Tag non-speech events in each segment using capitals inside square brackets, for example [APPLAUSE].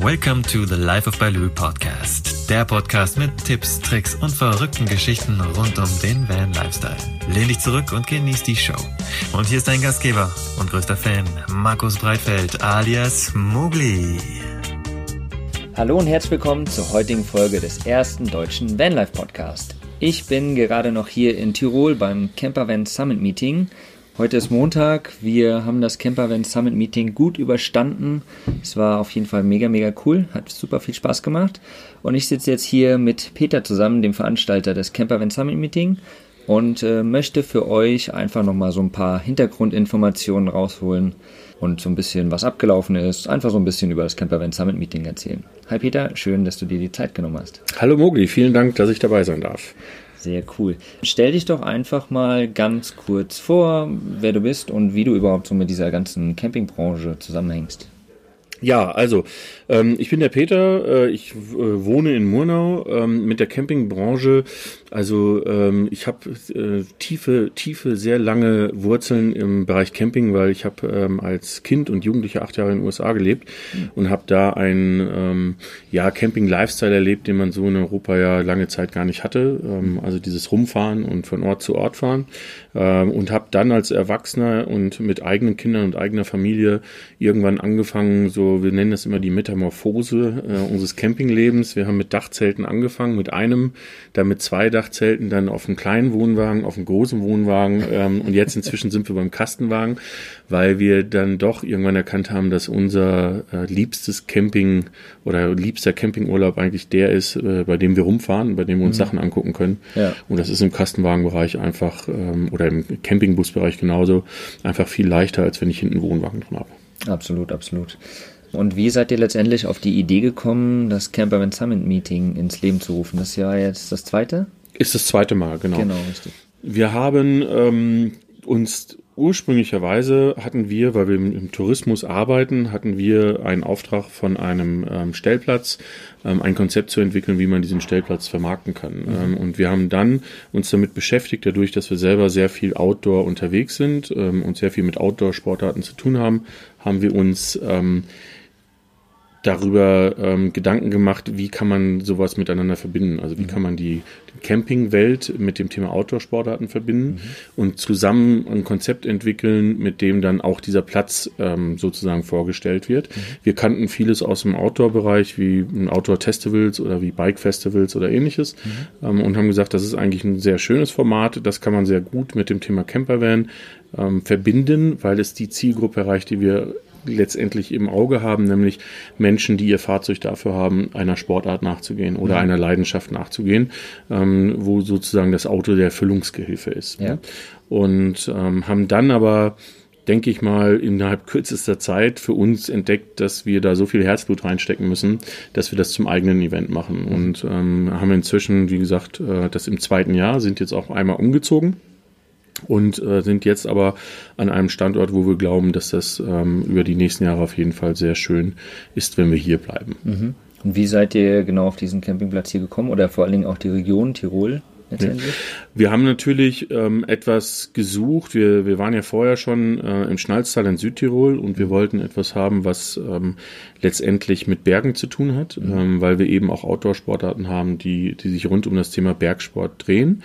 Welcome to the Life of Baloo Podcast. Der Podcast mit Tipps, Tricks und verrückten Geschichten rund um den Van Lifestyle. Lehn dich zurück und genieß die Show. Und hier ist dein Gastgeber und größter Fan, Markus Breitfeld alias Mugli. Hallo und herzlich willkommen zur heutigen Folge des ersten deutschen Vanlife Podcast. Ich bin gerade noch hier in Tirol beim Campervan Summit Meeting Heute ist Montag. Wir haben das Campervan Summit Meeting gut überstanden. Es war auf jeden Fall mega, mega cool. Hat super viel Spaß gemacht. Und ich sitze jetzt hier mit Peter zusammen, dem Veranstalter des Campervan Summit Meeting, und äh, möchte für euch einfach nochmal so ein paar Hintergrundinformationen rausholen und so ein bisschen, was abgelaufen ist. Einfach so ein bisschen über das Campervan Summit Meeting erzählen. Hi Peter, schön, dass du dir die Zeit genommen hast. Hallo Mogli, vielen Dank, dass ich dabei sein darf. Sehr cool. Stell dich doch einfach mal ganz kurz vor, wer du bist und wie du überhaupt so mit dieser ganzen Campingbranche zusammenhängst. Ja, also ähm, ich bin der Peter, äh, ich äh, wohne in Murnau ähm, mit der Campingbranche. Also ähm, ich habe äh, tiefe, tiefe, sehr lange Wurzeln im Bereich Camping, weil ich habe ähm, als Kind und Jugendlicher acht Jahre in den USA gelebt mhm. und habe da einen ähm, ja, Camping-Lifestyle erlebt, den man so in Europa ja lange Zeit gar nicht hatte. Ähm, also dieses Rumfahren und von Ort zu Ort fahren. Ähm, und habe dann als Erwachsener und mit eigenen Kindern und eigener Familie irgendwann angefangen, so wir nennen das immer die Metamorphose äh, unseres Campinglebens. Wir haben mit Dachzelten angefangen, mit einem, dann mit zwei Dachzelten, dann auf einem kleinen Wohnwagen, auf einem großen Wohnwagen ähm, und jetzt inzwischen sind wir beim Kastenwagen, weil wir dann doch irgendwann erkannt haben, dass unser äh, liebstes Camping oder liebster Campingurlaub eigentlich der ist, äh, bei dem wir rumfahren, bei dem wir uns mhm. Sachen angucken können. Ja. Und das ist im Kastenwagenbereich einfach ähm, oder im Campingbusbereich genauso einfach viel leichter, als wenn ich hinten einen Wohnwagen drin habe. Absolut, absolut. Und wie seid ihr letztendlich auf die Idee gekommen, das Camperman Summit Meeting ins Leben zu rufen? Das ist ja jetzt das zweite? Ist das zweite Mal, genau. Genau, richtig. Wir haben ähm, uns ursprünglicherweise hatten wir, weil wir im, Tourismus arbeiten, hatten wir einen Auftrag von einem ähm, Stellplatz, ähm, ein Konzept zu entwickeln, wie man diesen Stellplatz vermarkten kann. Mhm. Ähm, und wir haben dann uns damit beschäftigt, dadurch, dass wir selber sehr viel Outdoor unterwegs sind ähm, und sehr viel mit Outdoor-Sportarten zu tun haben, haben wir uns ähm, darüber ähm, Gedanken gemacht, wie kann man sowas miteinander verbinden. Also wie mhm. kann man die, Campingwelt mit dem Thema Outdoor-Sportarten verbinden mhm. und zusammen ein Konzept entwickeln, mit dem dann auch dieser Platz ähm, sozusagen vorgestellt wird. Mhm. Wir kannten vieles aus dem Outdoor-Bereich, wie Outdoor-Festivals oder wie Bike-Festivals oder ähnliches mhm. ähm, und haben gesagt, das ist eigentlich ein sehr schönes Format, das kann man sehr gut mit dem Thema Campervan ähm, verbinden, weil es die Zielgruppe erreicht, die wir letztendlich im Auge haben, nämlich Menschen, die ihr Fahrzeug dafür haben, einer Sportart nachzugehen oder mhm. einer Leidenschaft nachzugehen, ähm, wo sozusagen das Auto der Erfüllungsgehilfe ist. Ja. Und ähm, haben dann aber denke ich mal, innerhalb kürzester Zeit für uns entdeckt, dass wir da so viel Herzblut reinstecken müssen, dass wir das zum eigenen Event machen. Mhm. Und ähm, haben inzwischen, wie gesagt, äh, das im zweiten Jahr, sind jetzt auch einmal umgezogen und äh, sind jetzt aber an einem Standort, wo wir glauben, dass das ähm, über die nächsten Jahre auf jeden Fall sehr schön ist, wenn wir hier bleiben. Mhm. Und wie seid ihr genau auf diesen Campingplatz hier gekommen oder vor allen Dingen auch die Region Tirol? letztendlich? Wir haben natürlich ähm, etwas gesucht. Wir, wir waren ja vorher schon äh, im Schnalztal in Südtirol und wir wollten etwas haben, was ähm, letztendlich mit Bergen zu tun hat, mhm. ähm, weil wir eben auch Outdoor-Sportarten haben, die, die sich rund um das Thema Bergsport drehen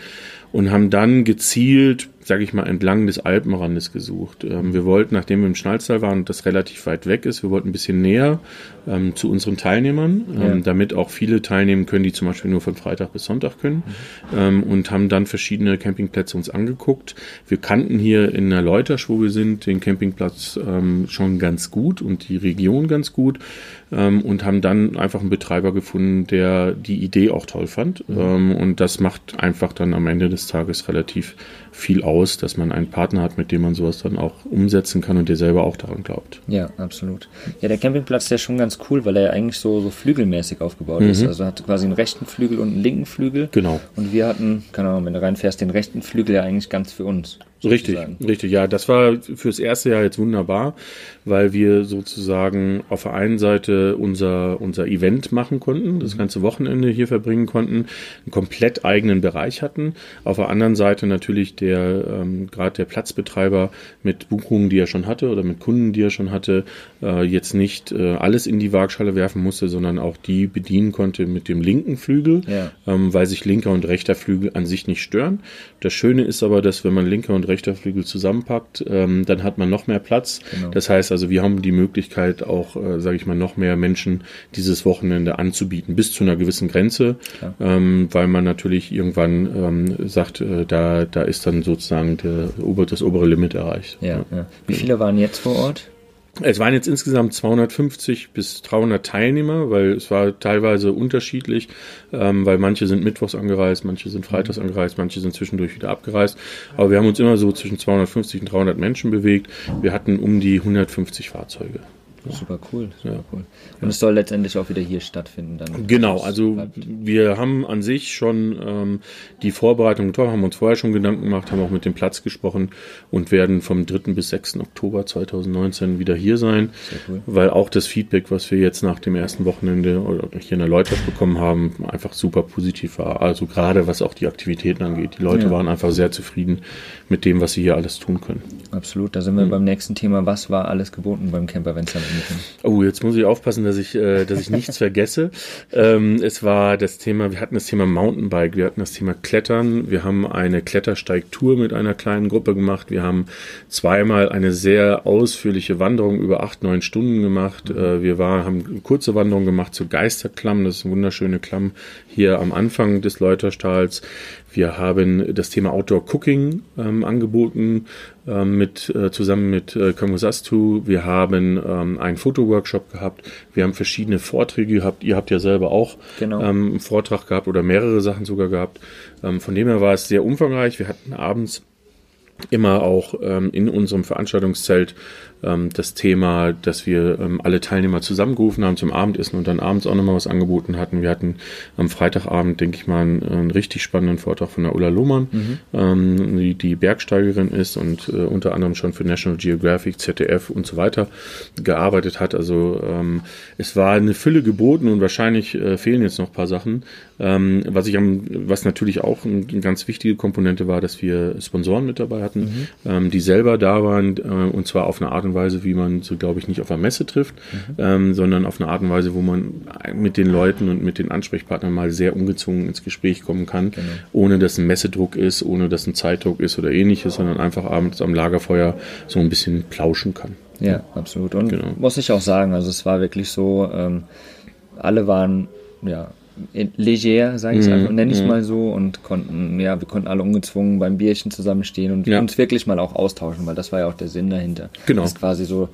und haben dann gezielt sage ich mal, entlang des Alpenrandes gesucht. Ähm, wir wollten, nachdem wir im Schnalztal waren und das relativ weit weg ist, wir wollten ein bisschen näher ähm, zu unseren Teilnehmern, ähm, ja. damit auch viele teilnehmen können, die zum Beispiel nur von Freitag bis Sonntag können mhm. und haben dann verschiedene Campingplätze uns angeguckt. Wir kannten hier in der Leutersch, wo wir sind, den Campingplatz ähm, schon ganz gut und die Region ganz gut ähm, und haben dann einfach einen Betreiber gefunden, der die Idee auch toll fand. Mhm. und das macht einfach dann am Ende des Tages relativ viel aus, dass man einen Partner hat, mit dem man sowas dann auch umsetzen kann und der selber auch daran glaubt. Ja, absolut. Ja, der Campingplatz, ist schon ganz cool, weil er eigentlich so, so flügelmäßig aufgebaut mhm. ist. Also hat quasi einen rechten Flügel und einen linken Flügel. Genau. Und wir hatten, keine Ahnung, wenn du reinfährst, den rechten Flügel ja eigentlich ganz für uns. Richtig, richtig, ja. Das war fürs erste Jahr jetzt wunderbar, weil wir sozusagen auf der einen Seite unser, unser Event machen konnten, das mhm. ganze Wochenende hier verbringen konnten, einen komplett eigenen Bereich hatten. Auf der anderen Seite natürlich der, ähm, gerade der Platzbetreiber mit Buchungen, die er schon hatte oder mit Kunden, die er schon hatte, äh, jetzt nicht äh, alles in die Waagschale werfen musste, sondern auch die bedienen konnte mit dem linken Flügel, ja. ähm, weil sich linker und rechter Flügel an sich nicht stören. Das Schöne ist aber, dass wenn man linker und rechter Flügel zusammenpackt, ähm, dann hat man noch mehr Platz. Genau. Das heißt also, wir haben die Möglichkeit auch, äh, sage ich mal, noch mehr Menschen dieses Wochenende anzubieten, bis zu einer gewissen Grenze, ähm, weil man natürlich irgendwann ähm, sagt, äh, da, da ist dann sozusagen der, das obere Limit erreicht. Ja, ja. Wie viele waren jetzt vor Ort? Es waren jetzt insgesamt 250 bis 300 Teilnehmer, weil es war teilweise unterschiedlich, ähm, weil manche sind mittwochs angereist, manche sind freitags angereist, manche sind zwischendurch wieder abgereist. Aber wir haben uns immer so zwischen 250 und 300 Menschen bewegt. Wir hatten um die 150 Fahrzeuge. Super cool, super ja. cool. Und es soll letztendlich auch wieder hier stattfinden. Dann genau, also bleibt. wir haben an sich schon ähm, die Vorbereitung getroffen, haben uns vorher schon Gedanken gemacht, haben auch mit dem Platz gesprochen und werden vom 3. bis 6. Oktober 2019 wieder hier sein, cool. weil auch das Feedback, was wir jetzt nach dem ersten Wochenende oder hier in der Leutert bekommen haben, einfach super positiv war. Also gerade was auch die Aktivitäten angeht. Die Leute ja. waren einfach sehr zufrieden mit dem, was sie hier alles tun können. Absolut, da sind wir mhm. beim nächsten Thema. Was war alles geboten beim Camper Venture? Oh, jetzt muss ich aufpassen, dass ich, äh, dass ich nichts vergesse. Ähm, es war das Thema, wir hatten das Thema Mountainbike, wir hatten das Thema Klettern, wir haben eine Klettersteigtour mit einer kleinen Gruppe gemacht, wir haben zweimal eine sehr ausführliche Wanderung über acht, neun Stunden gemacht. Äh, wir war, haben kurze Wanderung gemacht zur Geisterklamm, das ist eine wunderschöne Klamm hier am Anfang des Läuterstahls. Wir haben das Thema Outdoor Cooking ähm, angeboten äh, mit, äh, zusammen mit äh, Kamusastu. Wir haben ähm, einen Fotoworkshop gehabt. Wir haben verschiedene Vorträge gehabt. Ihr habt ja selber auch genau. ähm, einen Vortrag gehabt oder mehrere Sachen sogar gehabt. Ähm, von dem her war es sehr umfangreich. Wir hatten abends immer auch ähm, in unserem Veranstaltungszelt ähm, das Thema, dass wir ähm, alle Teilnehmer zusammengerufen haben zum Abendessen und dann abends auch nochmal was angeboten hatten. Wir hatten am Freitagabend, denke ich mal, einen, einen, richtig spannenden Vortrag von der Ulla Lohmann, mhm. ähm, die, die Bergsteigerin ist und äh, unter anderem schon für National Geographic, ZDF und so weiter gearbeitet hat. Also ähm, es war eine Fülle geboten und wahrscheinlich äh, fehlen jetzt noch ein paar Sachen. Ähm, was ich am, was natürlich auch eine ganz wichtige Komponente war, dass wir Sponsoren mit dabei hatten, mhm. ähm, die selber da waren äh, und zwar auf eine Art und Weise, wie man so, glaube ich, nicht auf einer Messe trifft, mhm. ähm, sondern auf eine Art und Weise, wo man mit den Leuten und mit den Ansprechpartnern mal sehr ungezwungen ins Gespräch kommen kann, genau. ohne dass ein Messedruck ist, ohne dass ein Zeitdruck ist oder ähnliches, sondern einfach abends am Lagerfeuer so ein bisschen plauschen kann. Ja, absolut. Und genau. muss ich auch sagen, also es war wirklich so, ähm, alle waren ja leger, sage ich mm, einfach, nenne ich mm. mal so, und konnten, ja, wir konnten alle ungezwungen beim Bierchen zusammenstehen und ja. uns wirklich mal auch austauschen, weil das war ja auch der Sinn dahinter. Genau. Dass quasi so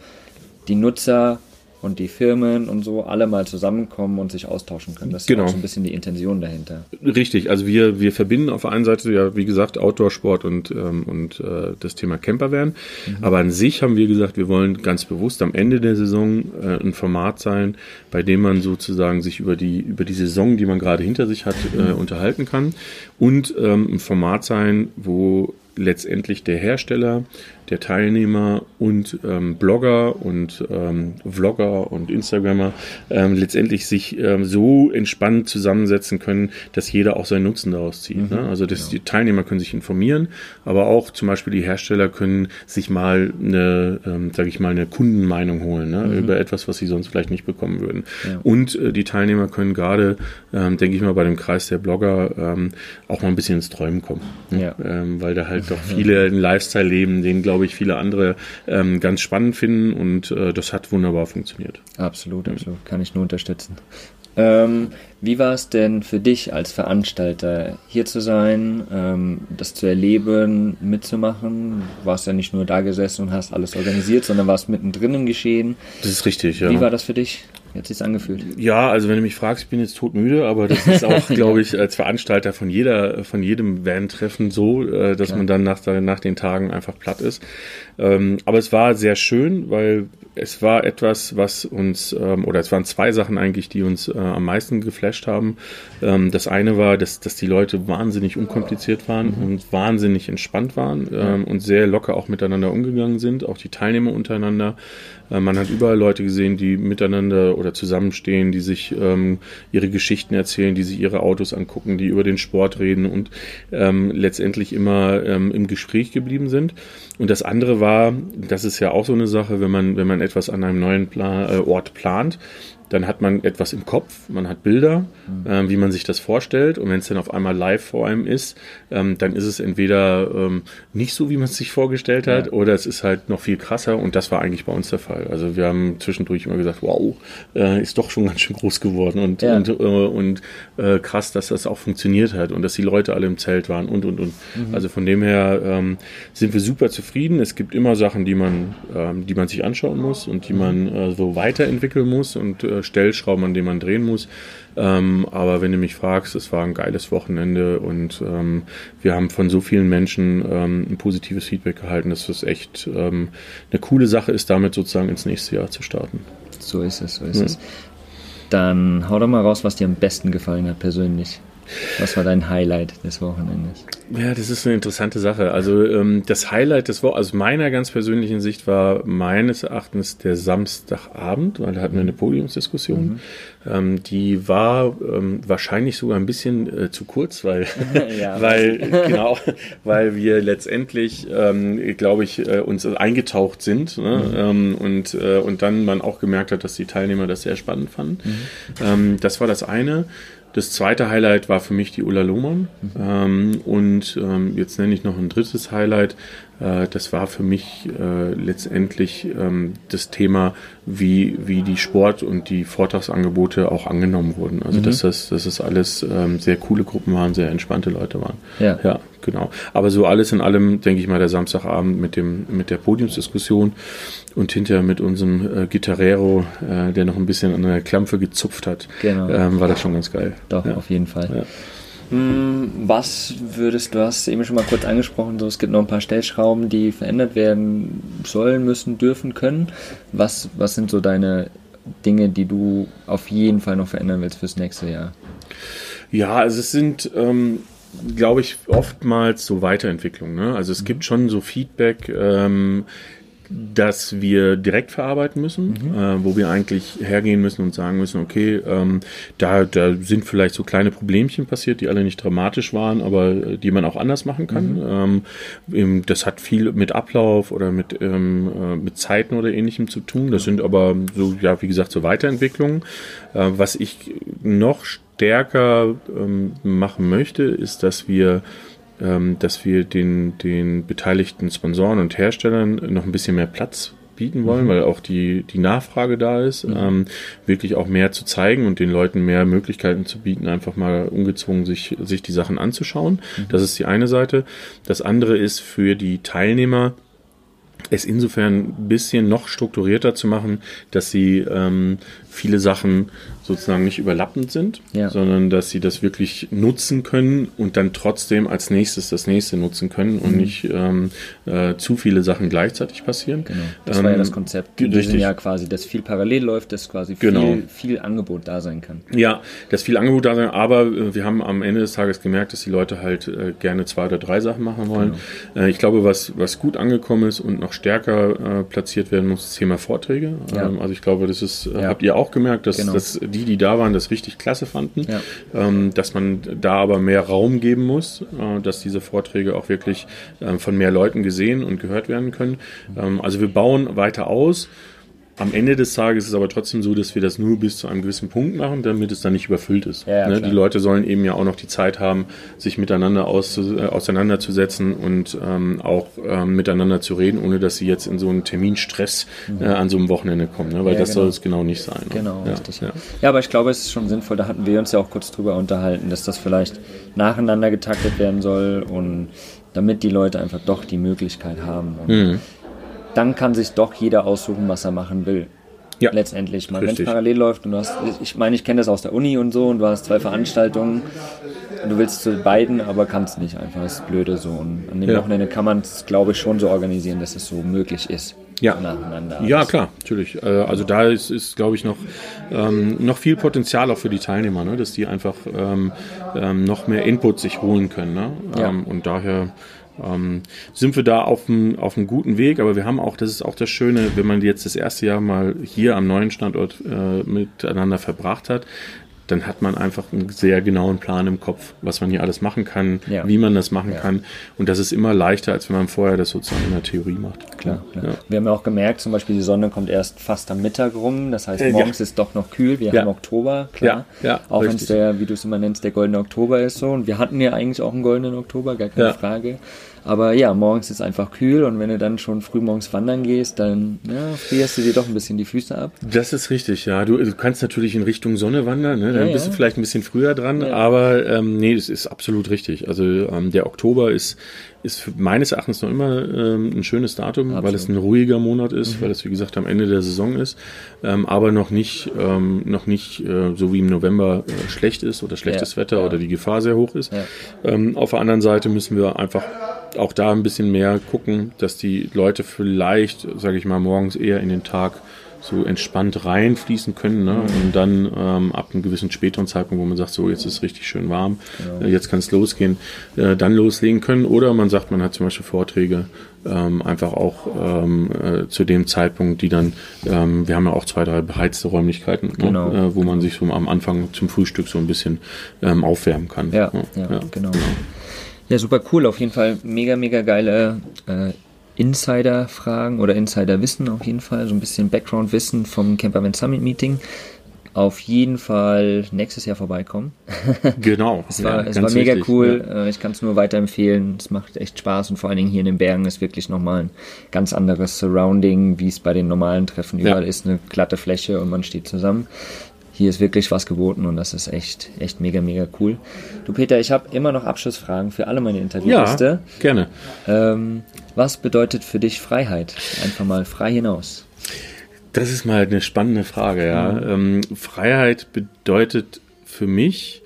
die Nutzer und die Firmen und so alle mal zusammenkommen und sich austauschen können. Das ist genau. auch so ein bisschen die Intention dahinter. Richtig, also wir, wir verbinden auf der einen Seite ja, wie gesagt, Outdoor-Sport und, ähm, und äh, das Thema Campervan. Mhm. Aber an sich haben wir gesagt, wir wollen ganz bewusst am Ende der Saison äh, ein Format sein, bei dem man sozusagen sich über die, über die Saison, die man gerade hinter sich hat, äh, mhm. unterhalten kann. Und ähm, ein Format sein, wo letztendlich der Hersteller der Teilnehmer und ähm, Blogger und ähm, Vlogger und Instagrammer ähm, letztendlich sich ähm, so entspannt zusammensetzen können, dass jeder auch seinen Nutzen daraus zieht. Mhm, ne? Also dass genau. die Teilnehmer können sich informieren, aber auch zum Beispiel die Hersteller können sich mal eine, ähm, sage ich mal, eine Kundenmeinung holen ne? Mhm. über etwas, was sie sonst vielleicht nicht bekommen würden. Ja. Und äh, die Teilnehmer können gerade, ähm, denke ich mal, bei dem Kreis der Blogger ähm, auch mal ein bisschen ins Träumen kommen, ne? ja. weil da halt doch [LAUGHS] viele einen Lifestyle leben, den glaube ich viele andere ähm, ganz spannend finden und äh, das hat wunderbar funktioniert. Absolut, absolut, kann ich nur unterstützen. Ähm, wie war es denn für dich als Veranstalter, hier zu sein, ähm, das zu erleben, mitzumachen? Du warst ja nicht nur da gesessen und hast alles organisiert, sondern warst mittendrin im Geschehen. Das ist richtig, ja. Wie war das für dich? Wie hat sich angefühlt? Ja, also wenn du mich fragst, ich bin jetzt todmüde, aber das ist auch, [LAUGHS] glaube ich, als Veranstalter von jeder, von jedem Van-Treffen so, äh, dass Klar. man dann nach, nach den Tagen einfach platt ist. Ähm, aber es war sehr schön, weil es war etwas, was uns, ähm, oder es waren zwei Sachen eigentlich, die uns äh, am meisten geflasht haben. Ähm, das eine war, dass, dass die Leute wahnsinnig unkompliziert waren mhm. und wahnsinnig entspannt waren ähm, und sehr locker auch miteinander umgegangen sind, auch die Teilnehmer untereinander. Äh, man hat überall Leute gesehen, die miteinander oder zusammenstehen, die sich ähm, ihre Geschichten erzählen, die sich ihre Autos angucken, die über den Sport reden und ähm, letztendlich immer ähm, im Gespräch geblieben sind. Und das andere war, das ist ja auch so eine Sache, wenn man, wenn man etwas an einem neuen Plan, äh, Ort plant, dann hat man etwas im Kopf, man hat Bilder, äh, wie man sich das vorstellt. Und wenn es dann auf einmal live vor einem ist, ähm, dann ist es entweder ähm, nicht so, wie man es sich vorgestellt hat, ja. oder es ist halt noch viel krasser. Und das war eigentlich bei uns der Fall. Also wir haben zwischendurch immer gesagt, wow, äh, ist doch schon ganz schön groß geworden und, ja. und, äh, und äh, krass, dass das auch funktioniert hat und dass die Leute alle im Zelt waren und und und. Mhm. Also von dem her ähm, sind wir super zufrieden. Es gibt immer Sachen, die man, ähm, die man sich anschauen muss und die mhm. man äh, so weiterentwickeln muss und äh, Stellschrauben, an denen man drehen muss. Ähm, aber wenn du mich fragst, es war ein geiles Wochenende und ähm, wir haben von so vielen Menschen ähm, ein positives Feedback gehalten, dass das echt ähm, eine coole Sache ist, damit sozusagen ins nächste Jahr zu starten. So ist es, so ist ja. es. Dann hau doch mal raus, was dir am besten gefallen hat persönlich. Was war dein Highlight des Wochenendes? Ja, das ist eine interessante Sache. Also ähm, das Highlight des Wochenendes, aus meiner ganz persönlichen Sicht, war meines Erachtens der Samstagabend, weil da hatten wir eine Podiumsdiskussion. Mhm. Ähm, die war ähm, wahrscheinlich sogar ein bisschen äh, zu kurz, weil, [LAUGHS] ja, [LAUGHS] weil genau, weil wir letztendlich, ähm, glaube ich, äh, uns eingetaucht sind ne? mhm. Ähm, und, äh, und dann man auch gemerkt hat, dass die Teilnehmer das sehr spannend fanden. Mhm. Ähm, das war das eine. Das zweite Highlight war für mich die Ulla Lohmann. Mhm. Ähm, und ähm, jetzt nenne ich noch ein drittes Highlight. Äh, das war für mich äh, letztendlich ähm, das Thema, wie, wie die Sport- und die Vortragsangebote auch angenommen wurden. Also, mhm. dass, das, dass das alles ähm, sehr coole Gruppen waren, sehr entspannte Leute waren. Ja. ja, genau. Aber so alles in allem, denke ich mal, der Samstagabend mit, dem, mit der Podiumsdiskussion und hinterher mit unserem äh, Gitarrero, äh, der noch ein bisschen an der Klampfe gezupft hat, genau. ähm, war das schon ganz geil. Doch, ja. auf jeden Fall. Ja. Hm, was würdest du, hast eben schon mal kurz angesprochen, so es gibt noch ein paar Stellschrauben, die verändert werden sollen, müssen, dürfen, können. Was, was sind so deine Dinge, die du auf jeden Fall noch verändern willst fürs nächste Jahr? Ja, also es sind, ähm, glaube ich, oftmals so Weiterentwicklungen. Ne? Also es mhm. gibt schon so Feedback. Ähm, dass wir direkt verarbeiten müssen, mhm. äh, wo wir eigentlich hergehen müssen und sagen müssen, okay, ähm, da, da sind vielleicht so kleine Problemchen passiert, die alle nicht dramatisch waren, aber äh, die man auch anders machen kann. Mhm. Ähm, das hat viel mit Ablauf oder mit, ähm, äh, mit Zeiten oder ähnlichem zu tun. Das sind aber so, ja, wie gesagt, so Weiterentwicklungen. Äh, was ich noch stärker ähm, machen möchte, ist, dass wir dass wir den, den beteiligten Sponsoren und Herstellern noch ein bisschen mehr Platz bieten wollen, mhm. weil auch die, die Nachfrage da ist, mhm. ähm, wirklich auch mehr zu zeigen und den Leuten mehr Möglichkeiten zu bieten, einfach mal ungezwungen sich, sich die Sachen anzuschauen. Mhm. Das ist die eine Seite. Das andere ist für die Teilnehmer, es insofern ein bisschen noch strukturierter zu machen, dass sie ähm, viele Sachen sozusagen nicht überlappend sind, ja. sondern dass sie das wirklich nutzen können und dann trotzdem als nächstes das nächste nutzen können und mhm. nicht ähm, äh, zu viele Sachen gleichzeitig passieren. Genau. Das ähm, war ja das Konzept. Wir sind ja quasi, dass viel parallel läuft, dass quasi viel, genau. viel Angebot da sein kann. Ja, dass viel Angebot da sein, aber äh, wir haben am Ende des Tages gemerkt, dass die Leute halt äh, gerne zwei oder drei Sachen machen wollen. Genau. Äh, ich glaube, was, was gut angekommen ist und noch stärker äh, platziert werden muss, das Thema Vorträge. Ja. Ähm, also ich glaube, das ist, äh, ja. habt ihr auch gemerkt, dass, genau. dass die, die da waren, das richtig klasse fanden, ja. ähm, dass man da aber mehr Raum geben muss, äh, dass diese Vorträge auch wirklich äh, von mehr Leuten gesehen und gehört werden können. Ähm, also wir bauen weiter aus. Am Ende des Tages ist es aber trotzdem so, dass wir das nur bis zu einem gewissen Punkt machen, damit es dann nicht überfüllt ist. Ja, ne? Die Leute sollen eben ja auch noch die Zeit haben, sich miteinander äh, auseinanderzusetzen und ähm, auch ähm, miteinander zu reden, ohne dass sie jetzt in so einen Terminstress mhm. äh, an so einem Wochenende kommen, ne? weil ja, das genau. soll es genau nicht sein. Ne? Genau, ja, richtig. Ja. ja, aber ich glaube, es ist schon sinnvoll, da hatten wir uns ja auch kurz drüber unterhalten, dass das vielleicht nacheinander getaktet werden soll und damit die Leute einfach doch die Möglichkeit haben. Mhm dann kann sich doch jeder aussuchen, was er machen will. Ja. Letztendlich. Wenn es parallel läuft und du hast, ich meine, ich kenne das aus der Uni und so und du hast zwei Veranstaltungen und du willst zu beiden, aber kannst nicht einfach. Das ist blöde so. Und an dem ja. Wochenende kann man es, glaube ich, schon so organisieren, dass es so möglich ist. ja. Ja, klar, natürlich. Äh, also da ist, ist glaube ich, noch, ähm, noch viel Potenzial auch für die Teilnehmer, ne? dass die einfach ähm, ähm, noch mehr Input sich holen können. Ne? Ja. Ähm, und daher ähm, sind wir da auf einem auf einem guten Weg, aber wir haben auch, das ist auch das Schöne, wenn man jetzt das erste Jahr mal hier am neuen Standort äh, miteinander verbracht hat, dann hat man einfach einen sehr genauen Plan im Kopf, was man hier alles machen kann, Ja. wie man das machen Ja. kann. Und das ist immer leichter, als wenn man vorher das sozusagen in der Theorie macht. Klar, klar. Ja. Wir haben ja auch gemerkt, zum Beispiel die Sonne kommt erst fast am Mittag rum. Das heißt, Äh, morgens ist doch noch kühl. Wir haben Oktober, klar. Ja, auch wenn es der, wie du es immer nennst, der goldene Oktober ist so. Und wir hatten ja eigentlich auch einen goldenen Oktober, gar keine. Frage. Aber ja, morgens ist einfach kühl und wenn du dann schon früh morgens wandern gehst, dann ja, frierst du dir doch ein bisschen die Füße ab. Das ist richtig, ja. Du, du kannst natürlich in Richtung Sonne wandern, ne? dann Ja, bist du vielleicht ein bisschen früher dran, aber ähm, nee, das ist absolut richtig. Also ähm, der Oktober ist, ist meines Erachtens noch immer ähm, ein schönes Datum, weil Absolut. es ein ruhiger Monat ist, weil es wie gesagt am Ende der Saison ist, ähm, aber noch nicht, ähm, noch nicht äh, so wie im November äh, schlecht ist oder schlechtes Ja, Wetter ja. oder die Gefahr sehr hoch ist. Ja. Ähm, auf der anderen Seite müssen wir einfach auch da ein bisschen mehr gucken, dass die Leute vielleicht, sage ich mal, morgens eher in den Tag so entspannt reinfließen können ne? und dann ähm, ab einem gewissen späteren Zeitpunkt, wo man sagt, so jetzt ist es richtig schön warm, äh, jetzt kann es losgehen, äh, dann loslegen können. Oder man sagt, man hat zum Beispiel Vorträge ähm, einfach auch ähm, äh, zu dem Zeitpunkt, die dann, ähm, wir haben ja auch zwei, drei beheizte Räumlichkeiten, Genau. ne? äh, wo man sich so am Anfang zum Frühstück so ein bisschen ähm, aufwärmen kann. Ja, ne? ja, genau. Ja, super cool. Auf jeden Fall mega, mega geile äh, Insider-Fragen oder Insider-Wissen auf jeden Fall. So ein bisschen Background-Wissen vom Camperman Summit Meeting. Auf jeden Fall nächstes Jahr vorbeikommen. [LAUGHS] Genau. Es war, ja, es war mega wichtig, cool. Ja. Äh, Ich kann es nur weiterempfehlen. Es macht echt Spaß und vor allen Dingen hier in den Bergen ist wirklich nochmal ein ganz anderes Surrounding, wie es bei den normalen Treffen überall ist. Eine glatte Fläche und man steht zusammen. Hier ist wirklich was geboten und das ist echt, echt mega, mega cool. Du Peter, ich habe immer noch Abschlussfragen für alle meine Interviewgäste. Ja, gerne. Ähm, was bedeutet für dich Freiheit? Einfach mal frei hinaus. Das ist mal eine spannende Frage, ja. Ähm, Freiheit bedeutet für mich,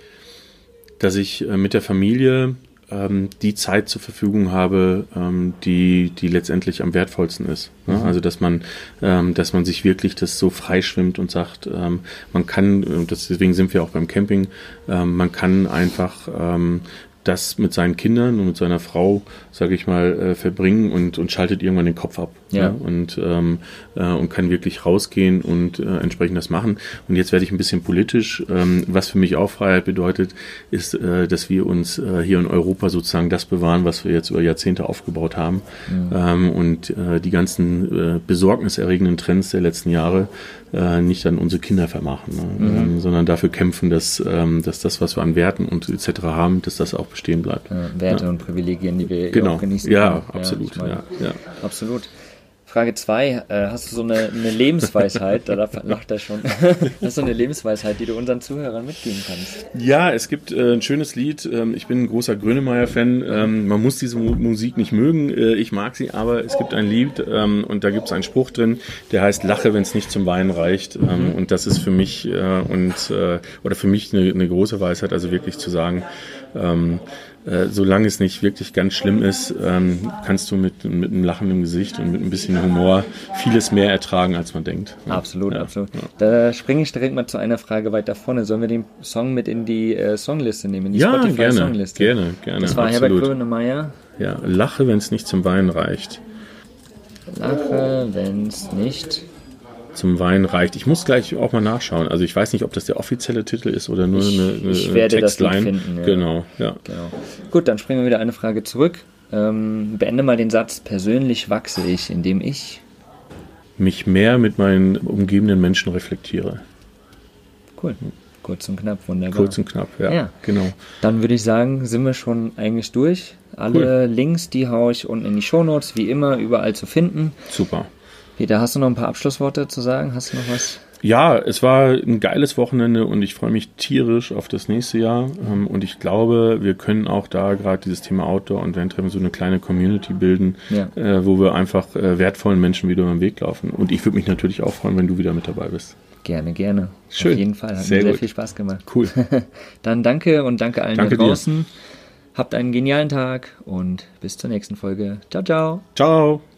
dass ich äh, mit der Familie ähm, die Zeit zur Verfügung habe, ähm, die, die letztendlich am wertvollsten ist. Ne? Also dass man, ähm, dass man sich wirklich das so freischwimmt und sagt, ähm, man kann, das, deswegen sind wir auch beim Camping, ähm, man kann einfach ähm, das mit seinen Kindern und mit seiner Frau, sage ich mal, äh, verbringen und, und schaltet irgendwann den Kopf ab. Ja. Ne? Und, ähm, äh, und kann wirklich rausgehen und äh, entsprechend das machen. Und jetzt werde ich ein bisschen politisch. Ähm, was für mich auch Freiheit bedeutet, ist, äh, dass wir uns äh, hier in Europa sozusagen das bewahren, was wir jetzt über Jahrzehnte aufgebaut haben. Ähm, und äh, die ganzen äh, besorgniserregenden Trends der letzten Jahre äh, nicht an unsere Kinder vermachen, ne? ähm, sondern dafür kämpfen, dass, ähm, dass das, was wir an Werten und etc. haben, dass das auch bestehen bleibt. Äh, Werte und Privilegien, die wir Genau. genießen Ja, können. absolut. ich ja, ja. Absolut. Frage 2. Äh, hast du so eine, eine Lebensweisheit, da lacht er schon, [LAUGHS] hast du eine Lebensweisheit, die du unseren Zuhörern mitgeben kannst? Ja, es gibt äh, ein schönes Lied. Ähm, ich bin ein großer Grönemeyer-Fan. Ähm, man muss diese Mu Musik nicht mögen. Äh, ich mag sie, aber es gibt ein Lied ähm, und da gibt es einen Spruch drin, der heißt Lache, wenn es nicht zum Weinen reicht. Ähm, Und das ist für mich und oder für mich eine, eine große Weisheit, also wirklich zu sagen, ähm, äh, solange es nicht wirklich ganz schlimm ist, ähm, kannst du mit, mit einem Lachen im Gesicht und mit ein bisschen Humor vieles mehr ertragen, als man denkt. Ja. Absolut, Ja, absolut. Da springe ich direkt mal zu einer Frage weiter vorne. Sollen wir den Song mit in die äh, Songliste nehmen, in die Ja, gerne, Spotify-Songliste? gerne, gerne. Das war Herbert absolut. Grönemeyer. Ja, lache, wenn es nicht zum Weinen reicht. Lache, wenn's nicht. Zum Weinen reicht. Ich muss gleich auch mal nachschauen. Also ich weiß nicht, ob das der offizielle Titel ist oder nur Ich- eine, eine ich werde das Textline. finden, ja. Genau, ja. Genau. Gut, dann springen wir wieder eine Frage zurück. Ähm, beende mal den Satz. Persönlich wachse ich, indem ich. Mich mehr mit meinen umgebenden Menschen reflektiere. Cool. Kurz und knapp, wunderbar. Kurz und knapp, ja. Ja. Genau. Dann würde ich sagen, sind wir schon eigentlich durch. Alle Links, die haue ich unten in die Shownotes, wie immer, überall zu finden. Super. Peter, hast du noch ein paar Abschlussworte zu sagen? Hast du noch was? Ja, es war ein geiles Wochenende und ich freue mich tierisch auf das nächste Jahr. Ähm, Und ich glaube, wir können auch da gerade dieses Thema Outdoor und Vandtreffen so eine kleine Community bilden, Ja. äh, wo wir einfach äh, wertvollen Menschen wieder über den Weg laufen. Und ich würde mich natürlich auch freuen, wenn du wieder mit dabei bist. Gerne, gerne. Schön. Auf jeden Fall. Hat Sehr mir sehr gut. viel Spaß gemacht. Cool. [LAUGHS] Dann danke und danke allen Danke da dir. draußen. Habt einen genialen Tag und bis zur nächsten Folge. Ciao, ciao. Ciao.